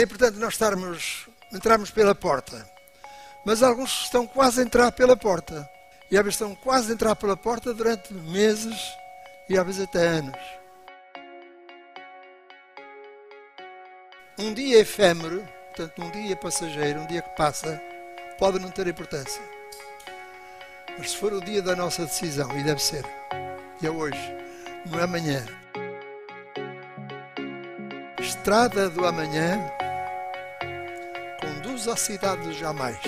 é importante nós estarmos, entrarmos pela porta. Mas alguns estão quase a entrar pela porta. E às vezes estão quase a entrar pela porta durante meses e às vezes até anos. Um dia efêmero, portanto, um dia passageiro, um dia que passa, pode não ter importância. Mas se for o dia da nossa decisão, e deve ser, e é hoje, não é amanhã. Estrada do amanhã conduz à cidade jamais.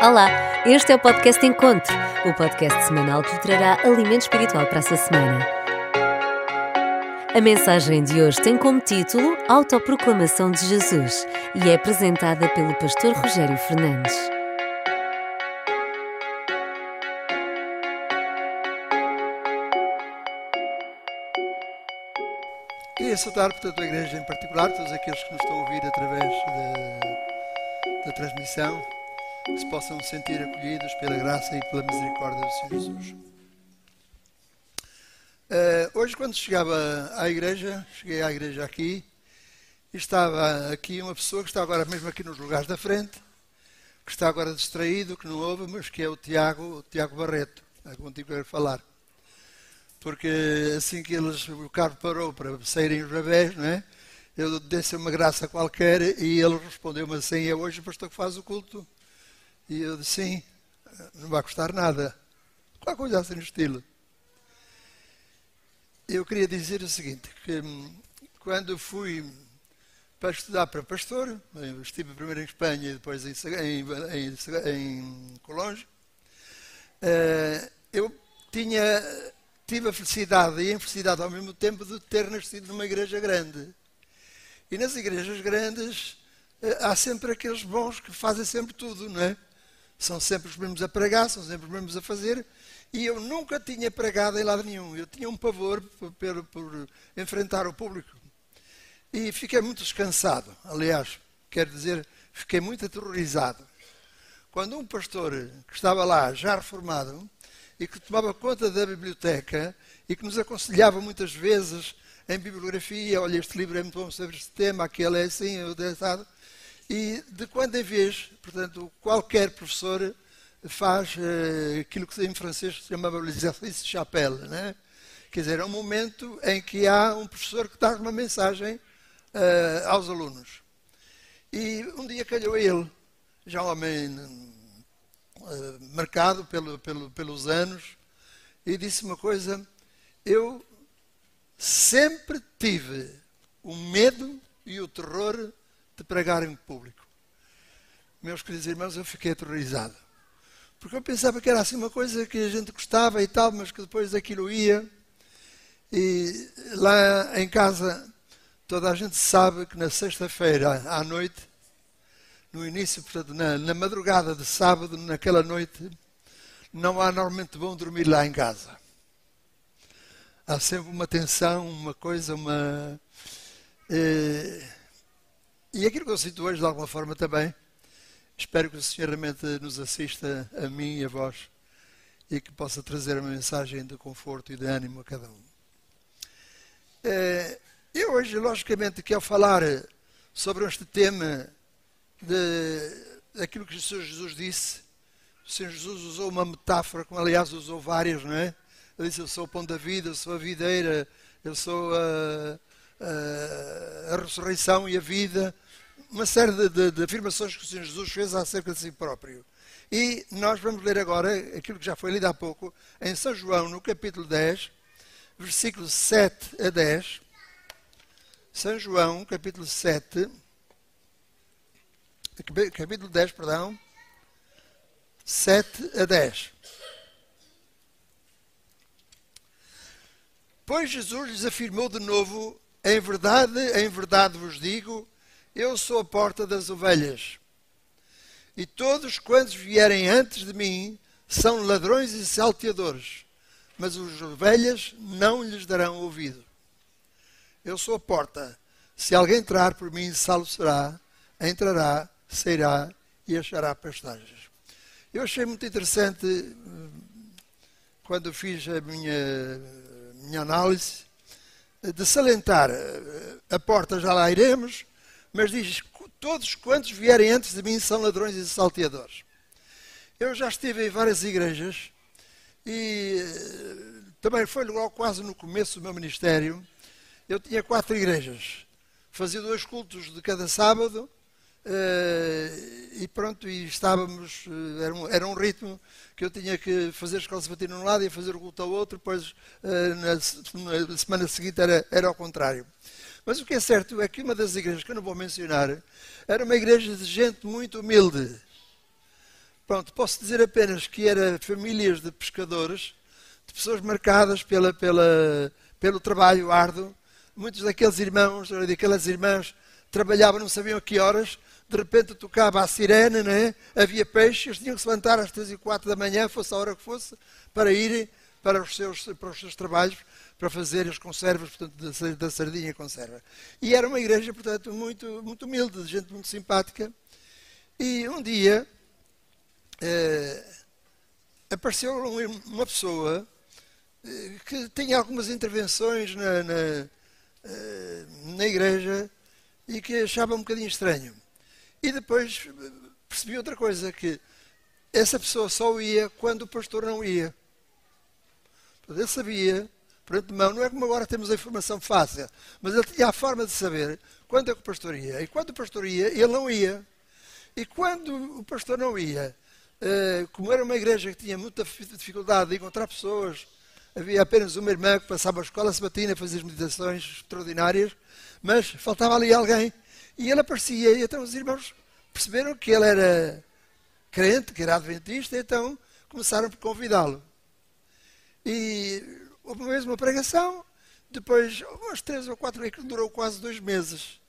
Olá, este é o podcast Encontro, o podcast semanal que trará alimento espiritual para essa semana. A mensagem de hoje tem como título Autoproclamação de Jesus e é apresentada pelo pastor Rogério Fernandes. Queria saudar, portanto, a igreja em particular, todos aqueles que nos estão a ouvir através da, da transmissão, que se possam sentir acolhidos pela graça e pela misericórdia do Senhor Jesus. Uh, hoje, quando chegava à igreja, cheguei à igreja aqui, estava aqui uma pessoa que está agora mesmo aqui nos lugares da frente, que está agora distraído, que não ouve, mas que é o Tiago, o Tiago Barreto, é contigo que eu falar porque assim que eles, o carro parou para saírem os bebés, não é? eu disse uma graça qualquer e ele respondeu-me assim, é hoje o pastor que faz o culto? E eu disse, sim, não vai custar nada. Qualquer coisa assim no estilo. Eu queria dizer o seguinte, que hum, quando fui para estudar para pastor, estive primeiro em Espanha e depois em, em, em, Colônia, uh, eu tinha tive a felicidade e a infelicidade ao mesmo tempo de ter nascido numa igreja grande. E nas igrejas grandes eh, há sempre aqueles bons que fazem sempre tudo, não é? São sempre os mesmos a pregar, são sempre os mesmos a fazer. E eu nunca tinha pregado em lado nenhum. Eu tinha um pavor por, por, por enfrentar o público. E fiquei muito descansado. Aliás, quero dizer, fiquei muito aterrorizado. Quando um pastor que estava lá, já reformado, e que tomava conta da biblioteca e que nos aconselhava muitas vezes em bibliografia, olha, este livro é muito bom sobre este tema, aquele é assim, é dessado. E de quando em vez, portanto, qualquer professor faz uh, aquilo que em francês se chamava l'exercice de chapelle, né? Quer dizer, é um momento em que há um professor que dá uma mensagem uh, aos alunos. E um dia calhou ele, já um homem eh, marcado pelo, pelo, pelos anos, e disse uma coisa: eu sempre tive o medo e o terror de pregar em público. Meus queridos irmãos, eu fiquei aterrorizado. Porque eu pensava que era assim uma coisa que a gente gostava e tal, mas que depois aquilo ia. E lá em casa, toda a gente sabe que na sexta-feira à noite no início, portanto, na, na madrugada de sábado, naquela noite, não há normalmente bom dormir lá em casa. Há sempre uma tensão, uma coisa, uma. Eh, e aquilo que eu sinto hoje, de alguma forma também, espero que o Senhor realmente nos assista, a mim e a vós, e que possa trazer uma mensagem de conforto e de ânimo a cada um. Eh, eu hoje, logicamente, quero falar sobre este tema de, daquilo que o Senhor Jesus disse. O Senhor Jesus usou uma metáfora, como aliás usou várias, não é? Ele disse: Eu sou o pão da vida, eu sou a videira, eu sou a, a, a ressurreição e a vida. Uma série de, de, de, afirmações que o Senhor Jesus fez acerca de si próprio. E nós vamos ler agora aquilo que já foi lido há pouco, em São João, no capítulo 10, versículos 7 a 10. São João, capítulo 7 capítulo 10, perdão, 7 a 10. Pois Jesus lhes afirmou de novo: Em verdade, em verdade vos digo, eu sou a porta das ovelhas. E todos quantos vierem antes de mim são ladrões e salteadores, mas os ovelhas não lhes darão ouvido. Eu sou a porta. Se alguém entrar por mim, salvo será, entrará, sairá e achará pastagens. Eu achei muito interessante hum, quando fiz a minha, minha análise de salientar eh, a porta já lá iremos, mas diz todos quantos vierem antes de mim são ladrões e salteadores. Eu já estive em várias igrejas e eh, também foi logo quase no começo do meu ministério. Eu tinha quatro igrejas, fazia dois cultos de cada sábado Uh, e pronto, e estávamos, uh, era, um, era, um, ritmo que eu tinha que fazer a escola sabatina num lado e fazer o culto ao outro, na, na, semana seguinte era, era ao contrário. Mas o que é certo é que uma das igrejas, que eu não vou mencionar, era uma igreja de gente muito humilde. Pronto, posso dizer apenas que era famílias de pescadores, de pessoas marcadas pela, pela, pelo trabalho árduo. Muitos daqueles irmãos, daquelas irmãs, trabalhavam, não sabiam a que horas, de repente tocava a sirene, né? havia peixes, tinham que se levantar às três e quatro da manhã, fosse a hora que fosse, para irem para os seus, para os seus trabalhos, para fazer as conservas, portanto, da, sardinha conserva. E era uma igreja, portanto, muito, muito humilde, de gente muito simpática. E um dia eh, apareceu uma pessoa eh, que tinha algumas intervenções na, na, eh, na igreja e que achava um bocadinho estranho. E depois percebi outra coisa, que essa pessoa só ia quando o pastor não ia. Ele sabia, por antemão, não é como agora temos a informação fácil, mas ele tinha a forma de saber quando é que o pastor ia. E quando o pastor ia, ele não ia. E quando o pastor não ia, eh, como era uma igreja que tinha muita dificuldade de encontrar pessoas, havia apenas uma irmã que passava a escola sabatina, fazia as meditações extraordinárias, mas faltava ali alguém e ele aparecia, e então os irmãos perceberam que ele era crente, que era adventista, então começaram por convidá-lo. E houve uma vez uma pregação, depois, umas três ou quatro que durou quase dois meses.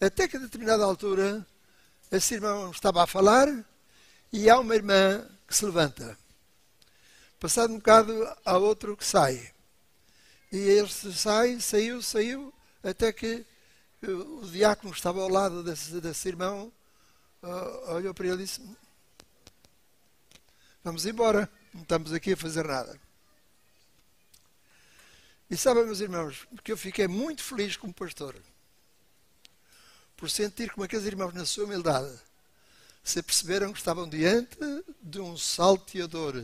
Até que a determinada altura, esse irmão estava a falar e há uma irmã que se levanta. Passado um bocado, há outro que sai. E ele sai, saiu, saiu, até que o diácono que estava ao lado desse, desse irmão uh, olhou para ele e disse: Vamos embora, não estamos aqui a fazer nada. E sabem, meus irmãos, que eu fiquei muito feliz como pastor por sentir como aqueles irmãos, na sua humildade, se perceberam que estavam diante de um salteador,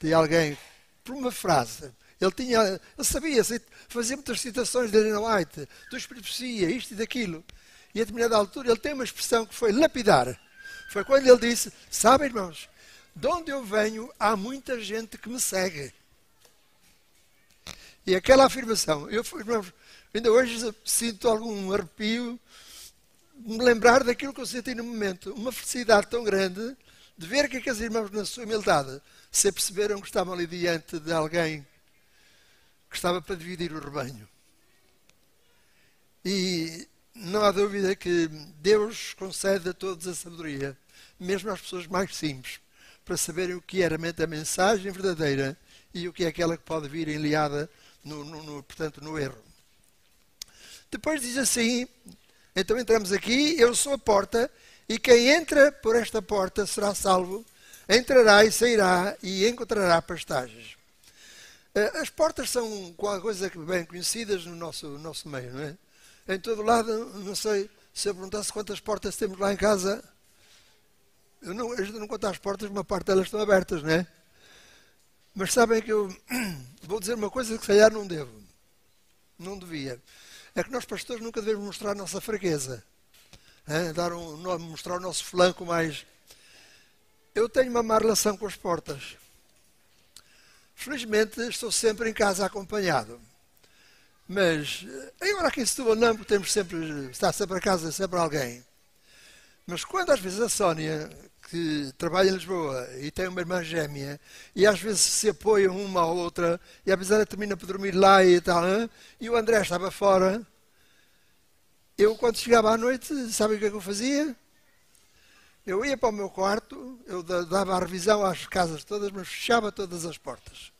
de alguém, por uma frase, ele, tinha, ele sabia, fazia muitas citações de Elena White, do Espírito isto e daquilo. E a determinada altura ele tem uma expressão que foi lapidar. Foi quando ele disse: Sabem, irmãos, de onde eu venho há muita gente que me segue. E aquela afirmação, eu, ainda hoje sinto algum arrepio me lembrar daquilo que eu senti no momento. Uma felicidade tão grande de ver que aqueles irmãos, na sua humildade, se perceberam que estavam ali diante de alguém que estava para dividir o rebanho. E não há dúvida que Deus concede a todos a sabedoria, mesmo às pessoas mais simples, para saberem o que é realmente a mensagem verdadeira e o que é aquela que pode vir enliada, no, no, no, portanto, no erro. Depois diz assim, então entramos aqui, eu sou a porta, e quem entra por esta porta será salvo, entrará e sairá e encontrará pastagens. Eh, as portas são coisa bem conhecidas no nosso, no nosso meio, não é? Em todo lado, não sei se eu perguntasse quantas portas temos lá em casa. Eu não, a gente não conta as portas, uma parte delas estão abertas, não é? Mas sabem que eu vou dizer uma coisa que se calhar não devo. Não devia. É que nós pastores nunca devemos mostrar a nossa fraqueza. Dar um, mostrar o nosso flanco mais. Eu tenho uma má relação com as portas. Felizmente estou sempre em casa acompanhado. Mas eh, agora aqui em Setúbal não, porque temos sempre, está sempre a casa, sempre alguém. Mas quando às vezes a Sónia, que trabalha em Lisboa e tem uma irmã gêmea, e às vezes se apoiam uma à outra, e vezes ela termina por dormir lá e tal, e o André estava fora, eu quando chegava à noite, sabe o que é que eu fazia? Eu ia para o meu quarto, eu dava a revisão às casas todas, mas fechava todas as portas.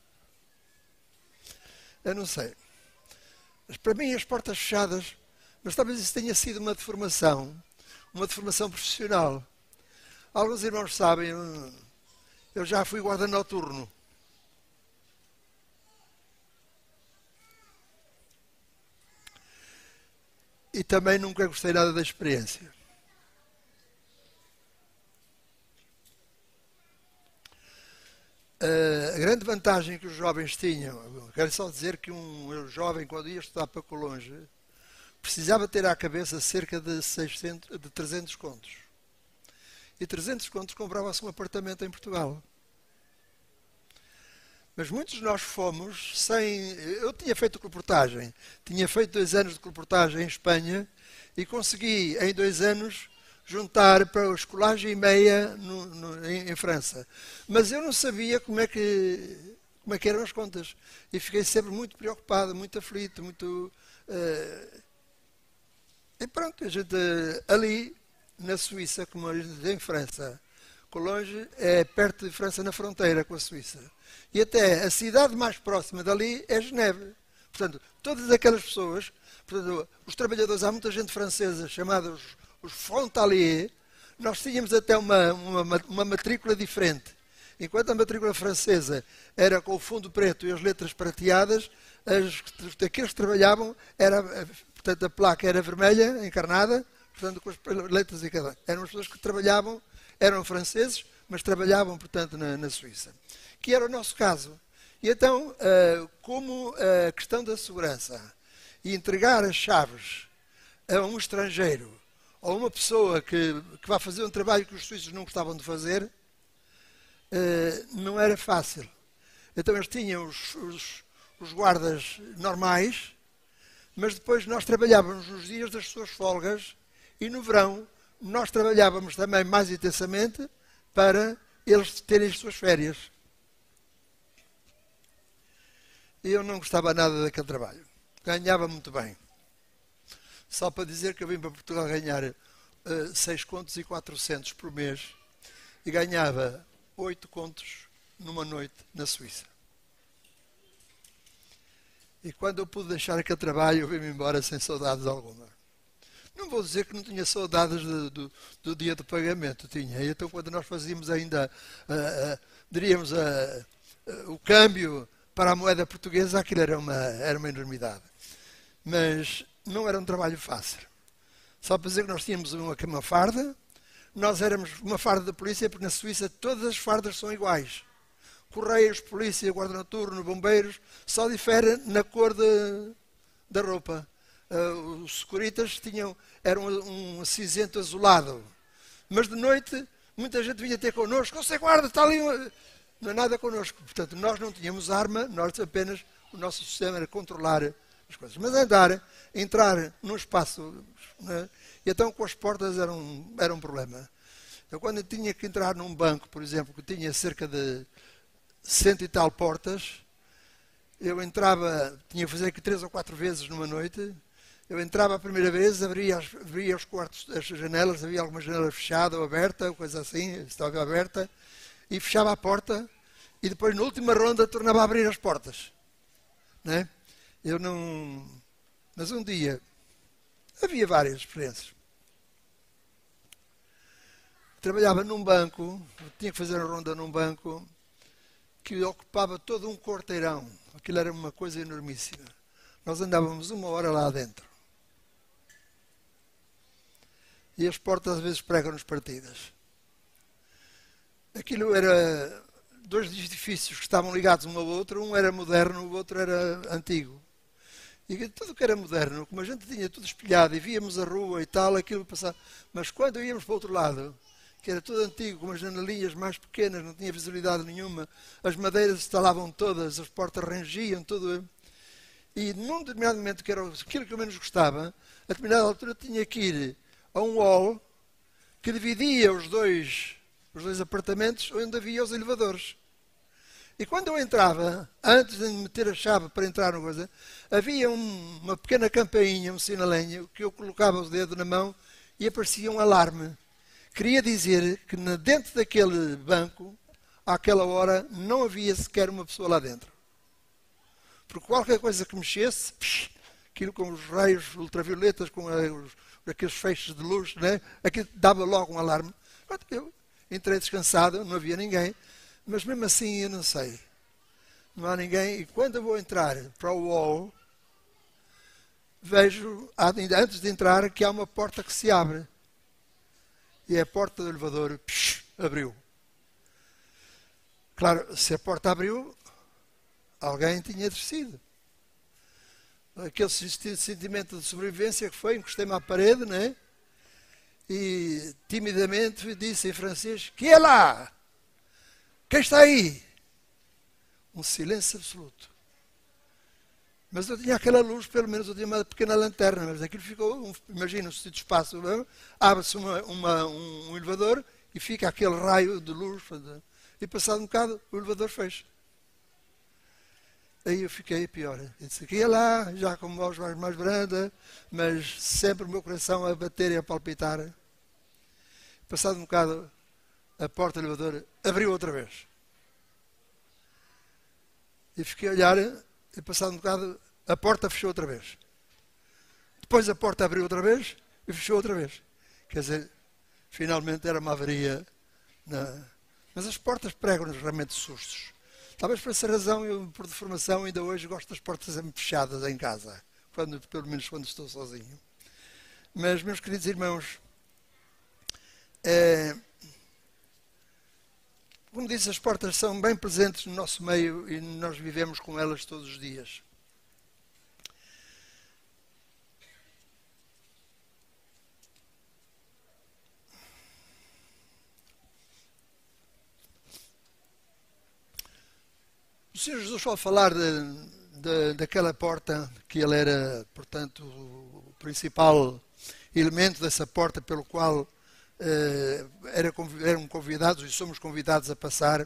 Eu não sei. Mas para mim, as portas fechadas, mas talvez isso tenha sido uma deformação, uma deformação profissional. Alguns irmãos sabem, eu já fui guarda noturno. E também nunca gostei nada da experiência. Uh, a grande vantagem que os jovens tinham, quero só dizer que um jovem, quando ia estudar para Colonge, precisava ter à cabeça cerca de, 600, de 300 contos. E 300 contos comprava-se um apartamento em Portugal. Mas muitos de nós fomos sem. Eu tinha feito reportagem, tinha feito dois anos de reportagem em Espanha e consegui, em dois anos, juntar para o escolagem e meia no, no, em, em, França. Mas eu não sabia como é, que, como é que eram as contas. E fiquei sempre muito preocupado, muito aflito, muito. Uh... E pronto, a gente ali na Suíça, como em França, Colonge é perto de França na fronteira com a Suíça. E até a cidade mais próxima dali é Geneve. Portanto, todas aquelas pessoas, portanto, os trabalhadores, há muita gente francesa chamada os, os frontaliers, nós tínhamos até uma, uma, uma matrícula diferente. Enquanto a matrícula francesa era com o fundo preto e as letras prateadas, as, aqueles que trabalhavam, era, portanto, a placa era vermelha, encarnada, portanto, com as letras e cada. Eram as pessoas que trabalhavam, eram franceses, mas trabalhavam, portanto, na, na Suíça que era o nosso caso. E então, uh, como a questão da segurança e entregar as chaves a um estrangeiro ou uma pessoa que, que vai fazer um trabalho que os suíços não gostavam de fazer, uh, não era fácil. Então eles tinham os, os, os, guardas normais, mas depois nós trabalhávamos nos dias das suas folgas e no verão nós trabalhávamos também mais intensamente para eles terem as suas férias. E eu não gostava nada daquele trabalho. Ganhava muito bem. Só para dizer que eu vim para Portugal ganhar uh, 6 contos e 400 por mês e ganhava 8 contos numa noite na Suíça. E quando eu pude deixar aquele trabalho, eu vim-me embora sem saudades alguma. Não vou dizer que não tinha saudades do, do, do dia do pagamento, tinha. Então, quando nós fazíamos ainda, uh, uh, diríamos, uh, o câmbio para a moeda portuguesa aquilo era uma, era uma enormidade. Mas não era um trabalho fácil. Só para dizer que nós tínhamos uma, uma farda, nós éramos uma farda da polícia, porque na Suíça todas as fardas são iguais. Correios, polícia, guarda noturno, bombeiros, só difere na cor de, da roupa. Uh, os securitas tinham, eram um, cinzento azulado. Mas de noite, muita gente vinha ter connosco, você guarda, está ali. Uma não é nada connosco. Portanto, nós não tínhamos arma, nós apenas, o nosso sistema era controlar as coisas. Mas andar, entrar num espaço, né? e então com as portas era um, era um problema. Eu quando eu tinha que entrar num banco, por exemplo, que tinha cerca de cento e tal portas, eu entrava, tinha que fazer aqui três ou quatro vezes numa noite, eu entrava a primeira vez, abria, abria os quartos, as janelas, havia alguma janela fechada ou aberta, coisa assim, estava aberta, e fechava a porta e depois na última ronda tornava a abrir as portas. Né? Eu não. Mas um dia havia várias experiências. Trabalhava num banco, tinha que fazer a ronda num banco que ocupava todo um quarteirão. Aquilo era uma coisa enormíssima. Nós andávamos uma hora lá dentro. E as portas às vezes pregam-nos partidas. Aquilo era dois edifícios que estavam ligados um ao outro, um era moderno, o outro era antigo. E tudo que era moderno, como a gente tinha tudo espelhado e víamos a rua e tal, aquilo passava. Mas quando íamos para o outro lado, que era tudo antigo, com as janelinhas mais pequenas, não tinha visibilidade nenhuma, as madeiras instalavam todas, as portas rangiam, tudo. E num determinado momento, que era aquilo que eu menos gostava, a determinada altura tinha que ir a um hall que dividia os dois os dois apartamentos onde havia os elevadores. E quando eu entrava, antes de meter a chave para entrar no coisa, havia um, uma pequena campainha, um sinalenho, que eu colocava o dedo na mão e aparecia um alarme. Queria dizer que dentro daquele banco, àquela hora, não havia sequer uma pessoa lá dentro. Porque qualquer coisa que mexesse, psh, aquilo com os raios ultravioletas, com os, aqueles feixes de luz, né? aquilo dava logo um alarme. Eu entrei descansado, não havia ninguém, mas mesmo assim eu não sei. Não há ninguém. E quando eu vou entrar para o wall, vejo, antes de entrar, que há uma porta que se abre. E a porta do elevador psh, abriu. Claro, se a porta abriu, alguém tinha descido. Aquele sentimento de sobrevivência que foi, encostei-me à parede, né? E timidamente disse em francês: Que é lá? Quem está aí? Um silêncio absoluto. Mas eu tinha aquela luz, pelo menos eu tinha uma pequena lanterna, mas aquilo ficou, um, imagina, se de espaço, abre-se uma, uma, um, um, elevador e fica aquele raio de luz, e passado um bocado o elevador fecha. Aí eu fiquei pior. Eu disse, aqui é lá, já com voz mais, mais branda, mas sempre o meu coração a bater e a palpitar. Passado um bocado, a porta do elevador abriu outra vez. E fiquei a olhar e passado um bocado, a porta fechou outra vez. Depois a porta abriu outra vez e fechou outra vez. Quer dizer, finalmente era uma avaria. Na... Mas as portas pregam-nos realmente sustos. Talvez por essa razão, eu, por deformação, ainda hoje gosto das portas fechadas em casa. Quando, pelo menos quando estou sozinho. Mas, meus queridos irmãos, é, como disse, as portas são bem presentes no nosso meio e nós vivemos com elas todos os dias. O Senhor Jesus ao falar de, de, daquela porta, que ele era, portanto, o principal elemento dessa porta pelo qual eh, eram convidados e somos convidados a passar,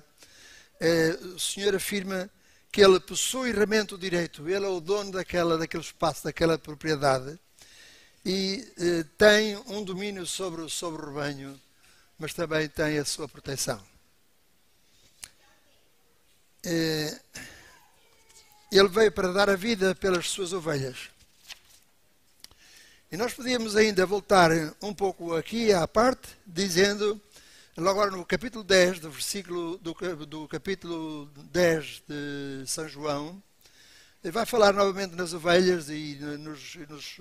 eh, o Senhor afirma que ele possui realmente o direito, ele é o dono daquela, daquele espaço, daquela propriedade e eh, tem um domínio sobre, sobre o rebanho, mas também tem a sua proteção. Ele veio para dar a vida pelas suas ovelhas. E nós podíamos ainda voltar um pouco aqui à parte, dizendo, agora no capítulo 10, do versículo do, do capítulo 10 de São João, vai falar novamente nas ovelhas e nos, nos,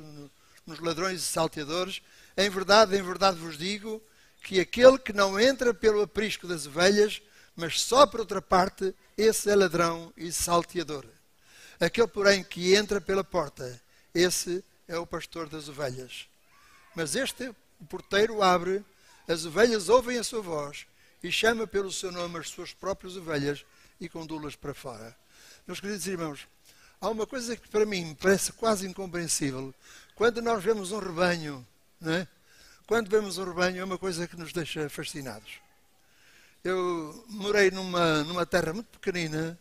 nos ladrões e salteadores. Em verdade, em verdade vos digo que aquele que não entra pelo aprisco das ovelhas, mas só por outra parte, esse é ladrão e salteador. Aquele, porém, que entra pela porta, esse é o pastor das ovelhas. Mas este, o porteiro, abre, as ovelhas ouvem a sua voz e chama pelo seu nome as suas próprias ovelhas e conduz-las para fora. Meus queridos irmãos, há uma coisa que para mim me parece quase incompreensível. Quando nós vemos um rebanho, não é? quando vemos um rebanho, é uma coisa que nos deixa fascinados. Eu morei numa, numa terra muito pequenina,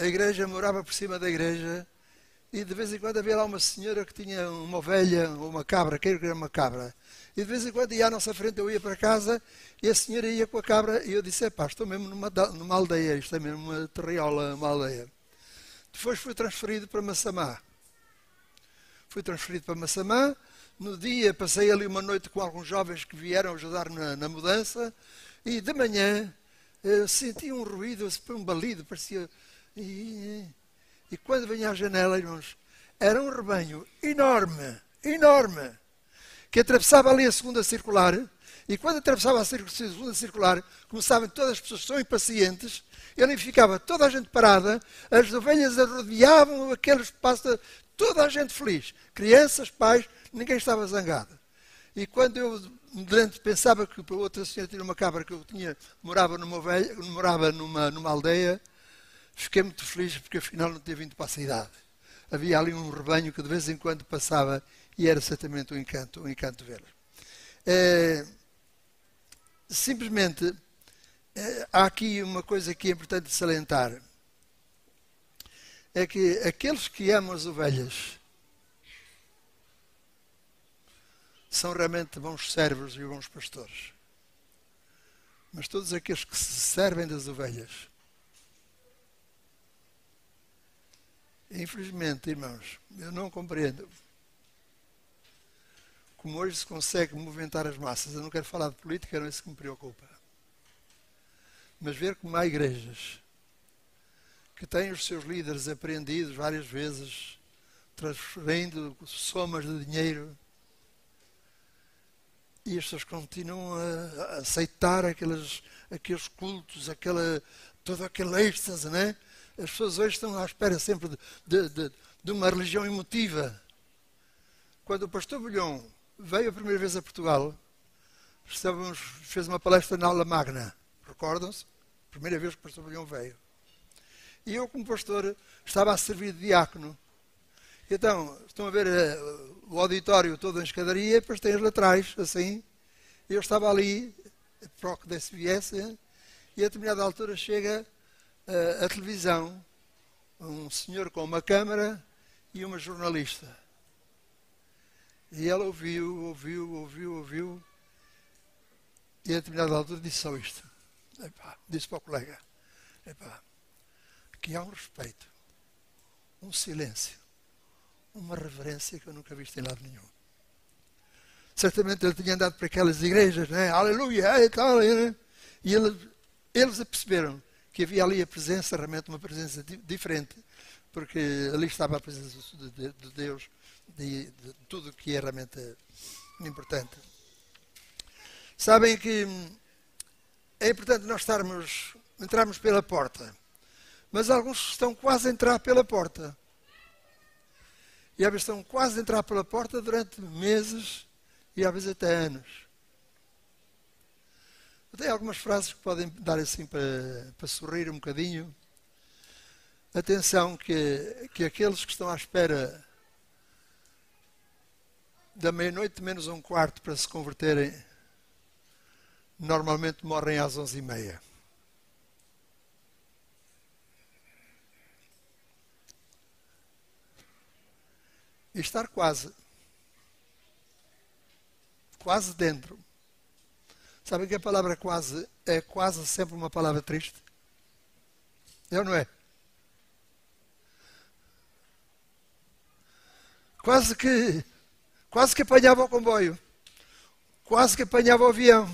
a igreja morava por cima da igreja, e de vez em quando havia lá uma senhora que tinha uma ovelha ou uma cabra, queiro que era uma cabra. E de vez em quando ia à nossa frente, eu ia para casa e a senhora ia com a cabra e eu disse, pá, estou mesmo numa, numa aldeia, isto é mesmo uma terriola, uma aldeia. Depois fui transferido para Massamá. Fui transferido para Massamá. No dia passei ali uma noite com alguns jovens que vieram ajudar na, na mudança e de manhã eu senti um ruído, um balido, parecia... E, e quando vinha à janela, irmãos, era um rebanho enorme, enorme, que atravessava ali a segunda circular. E quando atravessava a segunda circular, começavam todas as pessoas tão impacientes, ele ficava toda a gente parada, as ovelhas rodeavam aquele espaço, toda a gente feliz. Crianças, pais, ninguém estava zangado. E quando eu durante, pensava que para outra senhora tinha uma cabra que eu tinha, morava numa, morava numa, numa aldeia, Fiquei muito feliz porque afinal não tinha vindo para a cidade. Havia ali um rebanho que de vez em quando passava e era certamente um encanto, um encanto vê-lo. É, simplesmente, é, há aqui uma coisa que é importante salientar. É que aqueles que amam as ovelhas são realmente bons servos e bons pastores. Mas todos aqueles que se servem das ovelhas Infelizmente, irmãos, eu não compreendo como hoje se consegue movimentar as massas. Eu não quero falar de política, não é isso que me preocupa. Mas ver como há igrejas que têm os seus líderes apreendidos várias vezes, transferindo somas de dinheiro, e as pessoas continuam a aceitar aqueles, aqueles cultos, aquela, todo aquele êxtase, né? As pessoas hoje estão à espera sempre de, de, de, uma religião emotiva. Quando o pastor Bulhão veio a primeira vez a Portugal, estávamos, fez uma palestra na aula magna, recordam-se? Primeira vez que o pastor Bulhão veio. E eu, como pastor, estava a servir de diácono. Então, estão a ver uh, o auditório todo em escadaria, depois tem as laterais, assim. Eu estava ali, proc da SBS, e a determinada altura chega uh, a televisão, um senhor com uma câmara e uma jornalista. E ela ouviu, ouviu, ouviu, ouviu. E a determinada altura disse só isto. Epá, disse para o colega: Epá, que há um respeito, um silêncio, uma reverência que eu nunca vi em lado nenhum. Certamente ele tinha andado para aquelas igrejas, né? aleluia, e tal, né? e eles, eles perceberam que havia ali a presença, realmente uma presença diferente, porque ali estava a presença de, de Deus, de, de tudo o que é realmente importante. Sabem que é importante nós estarmos, entrarmos pela porta mas alguns estão quase a entrar pela porta. E às vezes estão quase a entrar pela porta durante meses e às vezes até anos. Tenho algumas frases que podem dar assim para, para sorrir um bocadinho. Atenção que, que aqueles que estão à espera da meia-noite menos um quarto para se converterem, normalmente morrem às onze e meia. Estar quase. Quase dentro. Sabem que a palavra quase é quase sempre uma palavra triste? É ou não é? Quase que quase que apanhava o comboio. Quase que apanhava o avião.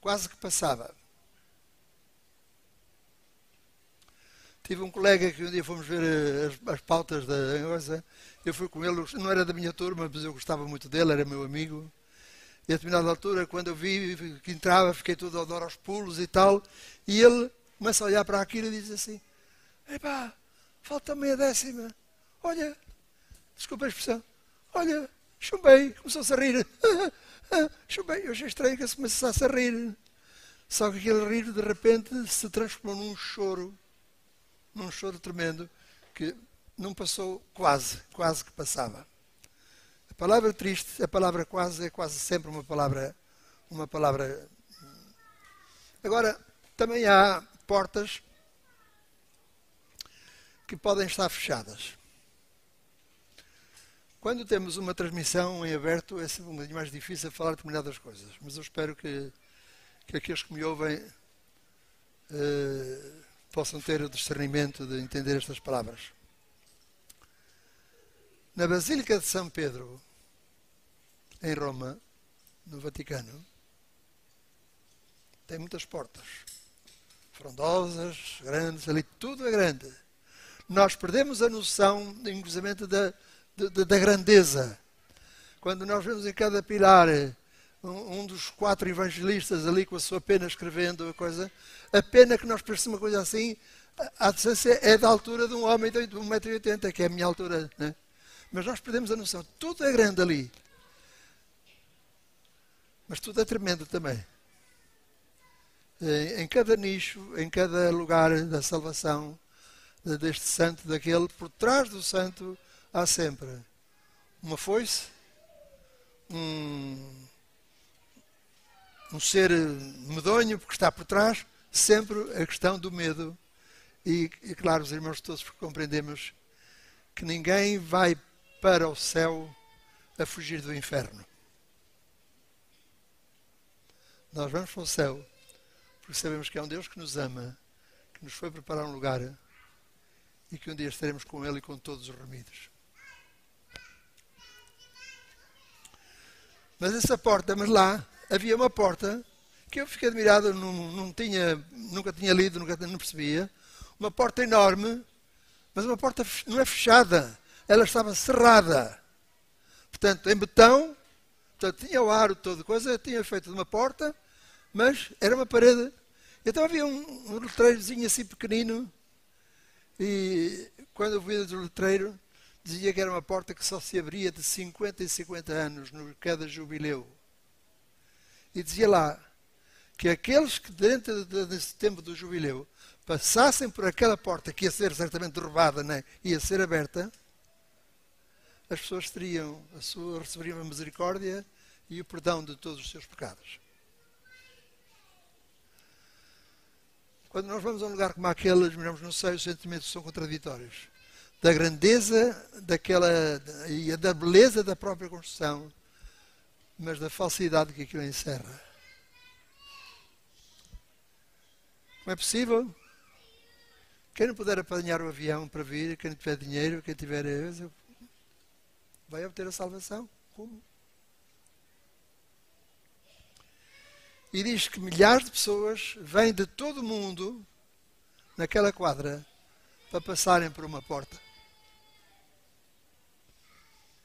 Quase que passava. Tive um colega que um dia fomos ver eh, as, as pautas da coisa. Eu fui com ele, não era da minha turma, mas eu gostava muito dele, era meu amigo. E a determinada altura, quando eu vi que entrava, fiquei todo a dar aos pulos e tal. E ele começa a olhar para aquilo e diz assim: Epá, falta meia décima. Olha, desculpa a expressão. Olha, chumbei, começou-se a rir. chumbei, eu achei estranho que se começasse a rir. Só que aquele rir de repente se transformou num choro num choro tremendo que não passou quase, quase que passava. A palavra triste, a palavra quase é quase sempre uma palavra, uma palavra. Agora, também há portas que podem estar fechadas. Quando temos uma transmissão em aberto, é sempre um bocadinho mais difícil falar determinadas coisas. Mas eu espero que, que aqueles que me ouvem uh, possam ter o discernimento de entender estas palavras. Na Basílica de São Pedro, em Roma, no Vaticano, tem muitas portas. Frondosas, grandes, ali tudo é grande. Nós perdemos a noção, inclusive, da, da, da grandeza. Quando nós vemos em cada pilar um, dos quatro evangelistas ali com a sua pena escrevendo a coisa, a pena que nós parecemos uma coisa assim, a distância é da altura de um homem de 1,80m, que é a minha altura. Né? Mas nós perdemos a noção. Tudo é grande ali. Mas tudo é tremendo também. Em cada nicho, em cada lugar da salvação, deste santo, daquele, por trás do santo, há sempre uma foice, um, um ser medonho, porque está por trás, sempre a questão do medo. E, e claro, os irmãos todos compreendemos que ninguém vai para o céu a fugir do inferno. Nós vamos para o céu porque sabemos que é um Deus que nos ama, que nos foi preparar um lugar e que um dia estaremos com Ele e com todos os remidos. Mas essa porta, mas lá havia uma porta que eu fiquei admirado, não, não tinha, nunca tinha lido, nunca não percebia. Uma porta enorme, mas uma porta não é fechada, ela estava cerrada. Portanto, em betão, portanto, tinha o aro todo, coisa, tinha feito de uma porta, mas era uma parede. Então havia um, um letreirozinho assim pequenino, e quando eu vi o letreiro, dizia que era uma porta que só se abria de 50 em 50 anos, no cada jubileu. E dizia lá que aqueles que dentro desse tempo do jubileu passassem por aquela porta que ia ser certamente derrubada, né? ia ser aberta, as pessoas teriam a sua, receberiam a misericórdia e o perdão de todos os seus pecados. Quando nós vamos a um lugar como aquele, admiramos, não sei, os sentimentos são contraditórios. Da grandeza daquela e da beleza da própria construção, mas da falsidade que aquilo encerra. Como é possível? Quem não puder apanhar o avião para vir, quem não tiver dinheiro, quem tiver. vai obter a salvação. Como? e diz que milhares de pessoas vêm de todo o mundo naquela quadra para passarem por uma porta.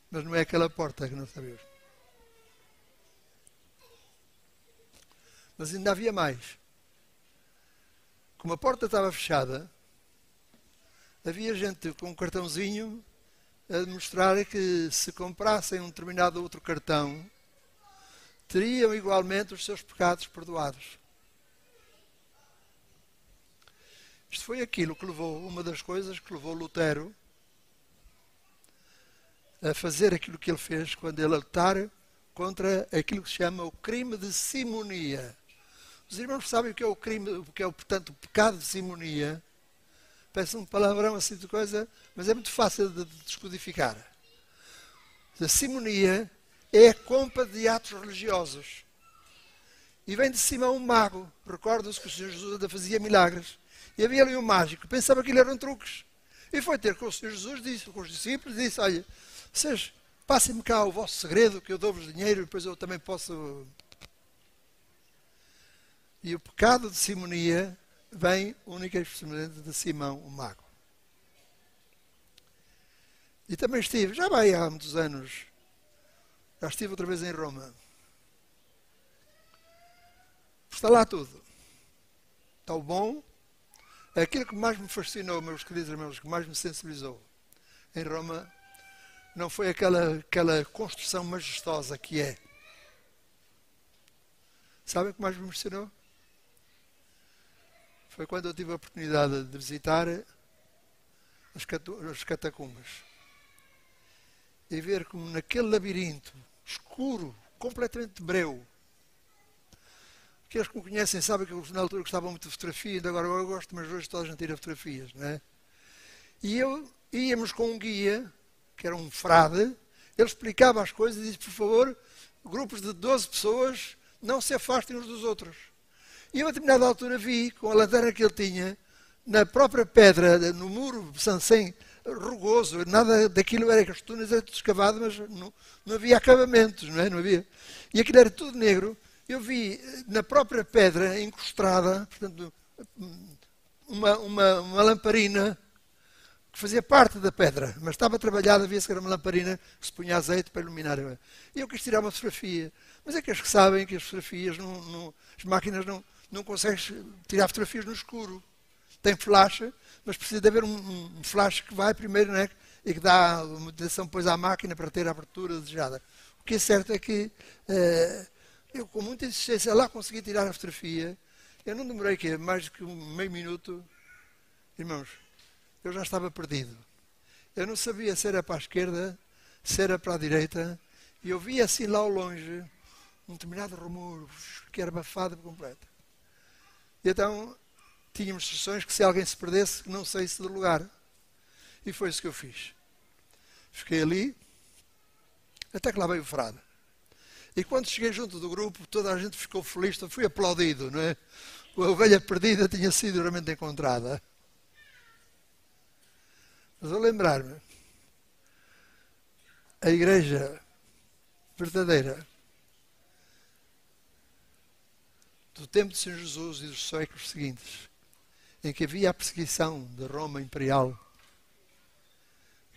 Mas não é aquela porta que não sabemos. Mas ainda havia mais. Como a porta estava fechada, havia gente com um cartãozinho a mostrar que se comprassem um determinado outro cartão, teriam igualmente os seus pecados perdoados. Isto foi aquilo que levou, uma das coisas que levou Lutero a fazer aquilo que ele fez quando ele lutar contra aquilo que se chama o crime de simonia. Os irmãos sabem o que é o crime, o que é, portanto, o pecado de simonia. Peço um palavrão assim de coisa, mas é muito fácil de descodificar. A simonia é a compra de atos religiosos. E vem de cima um mago. Recorda-se que o Senhor Jesus ainda fazia milagres. E havia ali um mágico. Pensava que ele eram truques. E foi ter com o Senhor Jesus, disse com os discípulos, disse, olha, vocês passem-me cá o vosso segredo, que eu dou-vos dinheiro, e depois eu também posso... E o pecado de simonia vem única e exclusivamente de Simão, o mago. E também estive, já vai há muitos anos, já estive outra vez em Roma. Está lá tudo. Está o bom. Aquilo que mais me fascinou, meus queridos irmãos, que mais me sensibilizou em Roma, não foi aquela, aquela construção majestosa que é. Sabem o que mais me impressionou? Foi quando eu tive a oportunidade de visitar as catacumbas e ver como naquele labirinto escuro, completamente breu. Aqueles que me conhecem sabem que na altura gostava muito de fotografia, ainda agora eu gosto, mas hoje toda a gente tira fotografias, não é? E eu íamos com um guia, que era um frade, ele explicava as coisas e disse, por favor, grupos de 12 pessoas não se afastem uns dos outros. E a determinada altura vi, com a lanterna que ele tinha, na própria pedra, no muro, sem, rugoso, nada daquilo era que as túneis eram escavado, mas não, não havia acabamentos, não é? Não havia. E aquilo era tudo negro. Eu vi na própria pedra encostada, portanto, uma, uma, uma lamparina que fazia parte da pedra, mas estava trabalhada, via-se que era uma lamparina que se punha azeite para iluminar. E eu quis tirar uma fotografia. Mas é que eles que sabem que as fotografias, não, não, as máquinas não, não conseguem tirar fotografias no escuro. Tem flash, mas precisa de haver um, um flash que vai primeiro né, e que dá uma direção depois à máquina para ter a abertura desejada. O que é certo é que uh, eu, com muita insistência, lá consegui tirar a fotografia. Eu não demorei que mais do que um meio minuto. Irmãos, eu já estava perdido. Eu não sabia se era para a esquerda, se era para a direita. E eu via assim lá ao longe um determinado rumor que era abafado por completo. E então tínhamos instruções que se alguém se perdesse, não saísse do lugar. E foi isso que eu fiz. Fiquei ali, até que lá veio o frade. E quando cheguei junto do grupo, toda a gente ficou feliz, fui aplaudido, não é? a ovelha perdida tinha sido realmente encontrada. Mas ao lembrar-me, a igreja verdadeira do tempo de São Jesus e dos séculos seguintes, em que havia a perseguição da Roma imperial,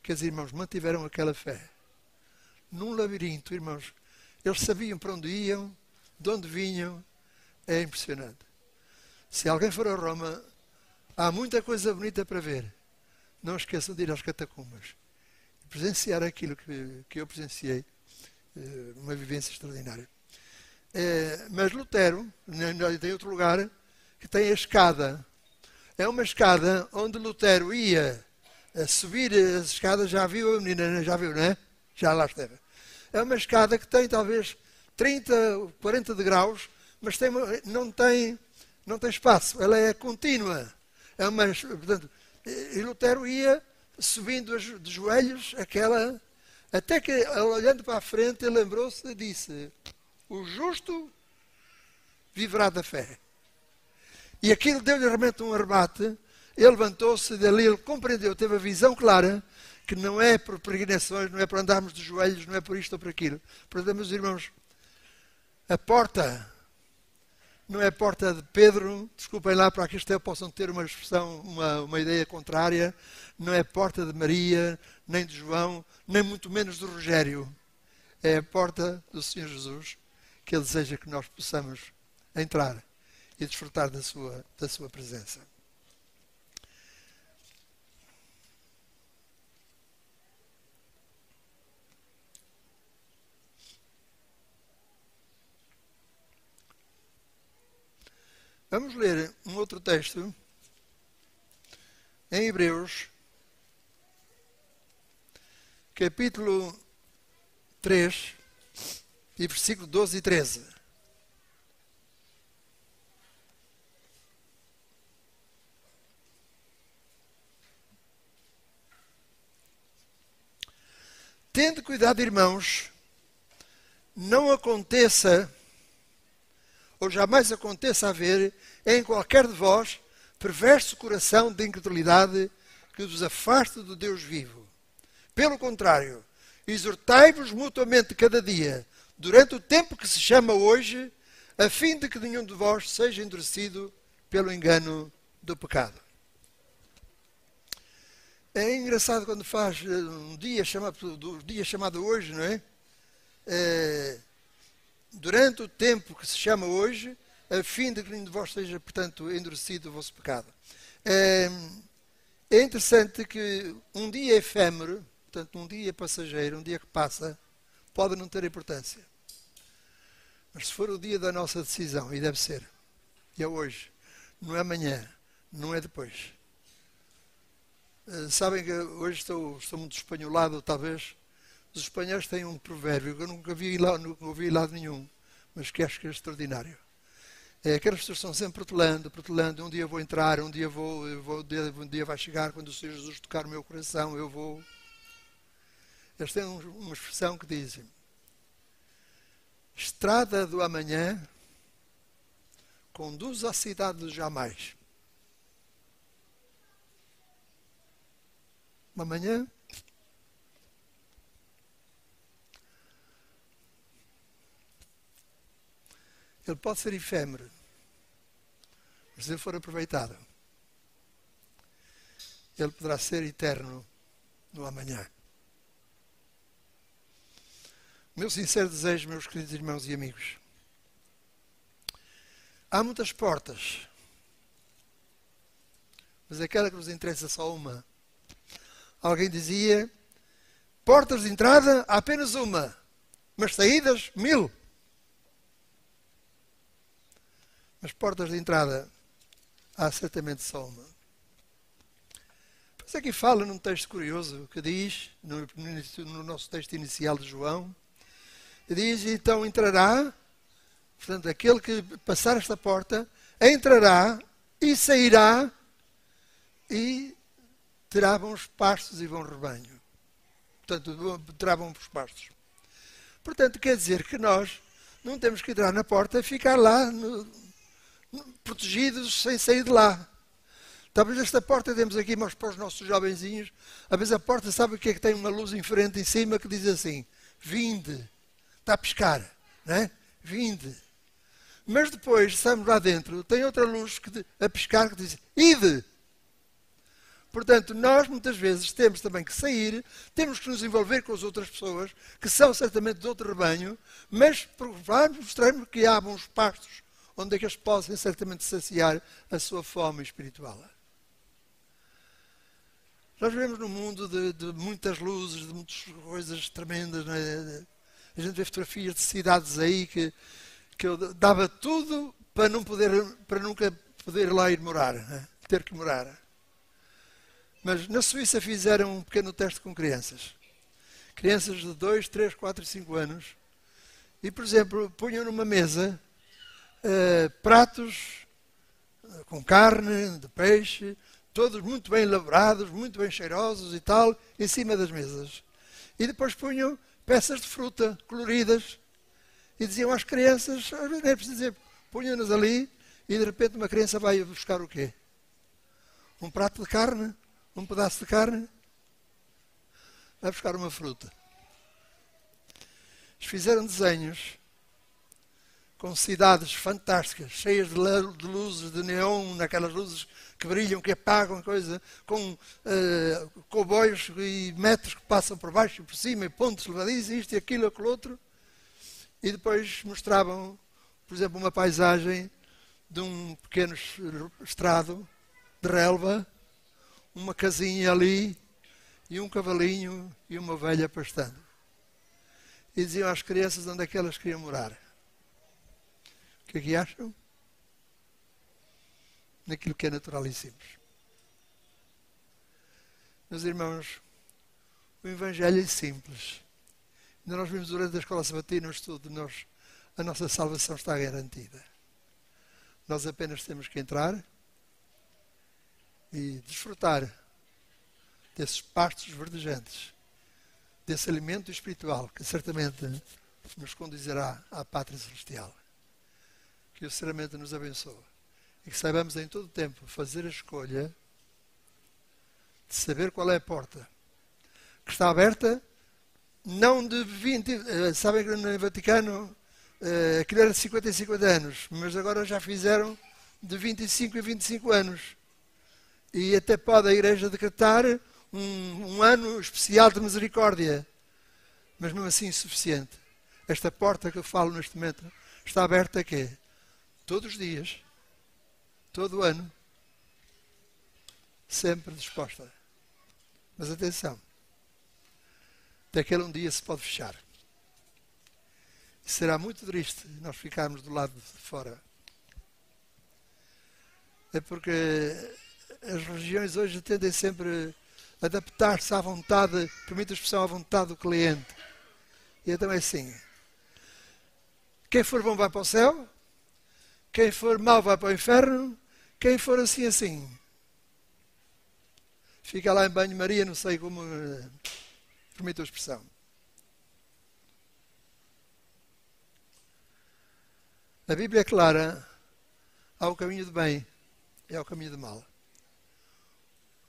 que os irmãos mantiveram aquela fé. Num labirinto, irmãos, eles sabiam para onde iam, de onde vinham, é impressionante. Se alguém for a Roma, há muita coisa bonita para ver. Não esqueçam de ir às catacumbas presenciar aquilo que, que eu presenciei, eh, uma vivência extraordinária. É, mas Lutero, tem outro lugar, que tem a escada. É uma escada onde Lutero ia a subir as escadas, já viu a menina, já viu, não é? Já lá esteve. É uma escada que tem talvez 30, 40 degraus, mas tem, não, tem, não tem espaço, ela é contínua. É uma, portanto, e Lutero ia subindo de joelhos aquela. Até que, olhando para a frente, ele lembrou-se e disse: O justo viverá da fé. E aquilo deu-lhe realmente um armate. Ele levantou-se dali, ele compreendeu, teve a visão clara que não é por peregrinações, não é por andarmos de joelhos, não é por isto ou por aquilo. Portanto, meus irmãos, a porta não é a porta de Pedro, desculpem lá para que isto possam ter uma expressão, uma, uma ideia contrária, não é a porta de Maria, nem de João, nem muito menos de Rogério. É a porta do Senhor Jesus que Ele deseja que nós possamos entrar e desfrutar da sua, da sua presença. Vamos ler um outro texto em Hebreus, capítulo 3, e versículo 12 e 13. Tendo cuidado, irmãos, não aconteça ou jamais aconteça haver em qualquer de vós perverso coração de incredulidade que vos afaste do Deus vivo. Pelo contrário, exortai-vos mutuamente cada dia, durante o tempo que se chama hoje, a fim de que nenhum de vós seja endurecido pelo engano do pecado. É engraçado quando faz eh, um dia chamado, dia chamado hoje, não é? é durante o tempo que se chama hoje, a fim de que nenhum de vós seja, portanto, endurecido o vosso pecado. É, é interessante que um dia efêmero, portanto, um dia passageiro, um dia que passa, pode não ter importância. Mas se for o dia da nossa decisão, e deve ser, e é hoje, não é amanhã, não é depois. Eh, sabem que hoje estou, estou muito espanholado, talvez, os espanhóis têm um provérbio que eu nunca vi lá, nunca ouvi em lado nenhum, mas que acho que é extraordinário. É, aquelas pessoas estão sempre protelando, protelando, um dia vou entrar, um dia vou, vou um dia vai chegar, quando o Senhor Jesus tocar o meu coração, eu vou. Eles têm uma expressão que dizem, estrada do amanhã conduz à cidade do jamais. Amanhã Ele pode ser efêmero, mas se ele for aproveitado, ele poderá ser eterno no amanhã. Meu sincero desejo, meus queridos irmãos e amigos, há muitas portas, mas aquela que nos interessa só uma. Alguém dizia: portas de entrada, há apenas uma, mas saídas, mil. As portas de entrada há certamente só uma. Pois aqui fala num texto curioso que diz, no, no nosso texto inicial de João, diz: então entrará, portanto, aquele que passar esta porta, entrará e sairá e terá bons pastos e bom rebanho. Portanto, terá bons pastos. Portanto, quer dizer que nós não temos que entrar na porta e ficar lá no, protegidos sem sair de lá. Talvez esta porta temos aqui, mas para os nossos jovenzinhos, às vezes a porta sabe o que é que tem uma luz em frente em cima que diz assim: Vinde, está a pescar, não é? Vinde. Mas depois, estamos lá dentro, tem outra luz que, a pescar que diz: Ide. Portanto, nós muitas vezes temos também que sair, temos que nos envolver com as outras pessoas, que são certamente de outro rebanho, mas mostrarmos que há bons pastos onde é que eles possam certamente saciar a sua fome espiritual. Nós vivemos num mundo de, de, muitas luzes, de muitas coisas tremendas. É? A gente vê fotografias de cidades aí que, que eu dava tudo para, não poder, para nunca poder lá ir morar, né? ter que morar. Mas na Suíça fizeram um pequeno teste com crianças. Crianças de 2, 3, 4, 5 anos. E, por exemplo, punham numa mesa uh, pratos uh, com carne, de peixe, todos muito bem elaborados, muito bem cheirosos e tal, em cima das mesas. E depois punham peças de fruta coloridas e diziam às crianças, não é preciso dizer, punham-nas ali e de repente uma criança vai buscar o quê? Um prato de carne um pedaço de carne, vai buscar uma fruta. Eles fizeram desenhos com cidades fantásticas, cheias de luzes, de neon, naquelas luzes que brilham, que apagam, coisa, com uh, comboios e metros que passam por baixo e por cima, e pontos levadiços, isto e aquilo, aquilo outro. E depois mostravam, por exemplo, uma paisagem de um pequeno estrado de relva, uma casinha ali e um cavalinho e uma ovelha pastando. E diziam às crianças onde é que elas queriam morar. O que é que acham? Naquilo que é natural e simples. Meus irmãos, o Evangelho é simples. Ainda nós vimos durante a escola sabatina, no estudo, nós, a nossa salvação está garantida. Nós apenas temos que entrar e desfrutar desses pastos verdejantes, desse alimento espiritual que certamente nos conduzirá à pátria celestial. Que sinceramente nos abençoe e que saibamos em todo tempo fazer a escolha de saber qual é a porta que está aberta, não de 20. Eh, sabem que no Vaticano uh, aquilo era de 50 em 50 anos, mas agora já fizeram de 25 em 25 anos e até pode a Igreja decretar um, um ano especial de misericórdia, mas mesmo assim insuficiente. Esta porta que eu falo neste momento está aberta a quê? Todos os dias, todo o ano, sempre disposta. Mas atenção, daquele um dia se pode fechar. Será muito triste nós ficarmos do lado de fora. É porque as religiões hoje tendem sempre a adaptar-se à vontade, permite a expressão à vontade do cliente. E então é assim: quem for bom vai para o céu, quem for mau vai para o inferno, quem for assim, assim. Fica lá em banho-maria, não sei como. Eh, permite a expressão. A Bíblia é clara: há o caminho do bem e há o caminho do mal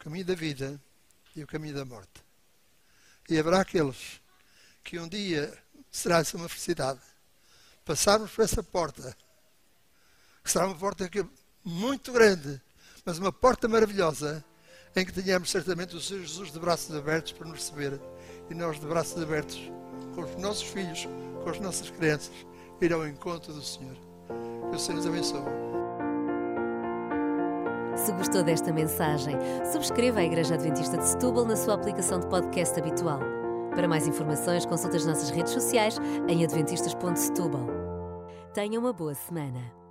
caminho da vida e o caminho da morte. E haverá aqueles que um dia será essa uma felicidade. Passarmos por essa porta, será uma porta que, muito grande, mas uma porta maravilhosa, em que tenhamos certamente o Senhor Jesus de braços abertos para nos receber. E nós de braços abertos, com os nossos filhos, com as nossas crianças, ir ao encontro do Senhor. Que o Senhor nos abençoe. Se gostou desta mensagem, subscreva a Igreja Adventista de Setúbal na sua aplicação de podcast habitual. Para mais informações, consulte as nossas redes sociais em adventistas.setúbal. Tenha uma boa semana.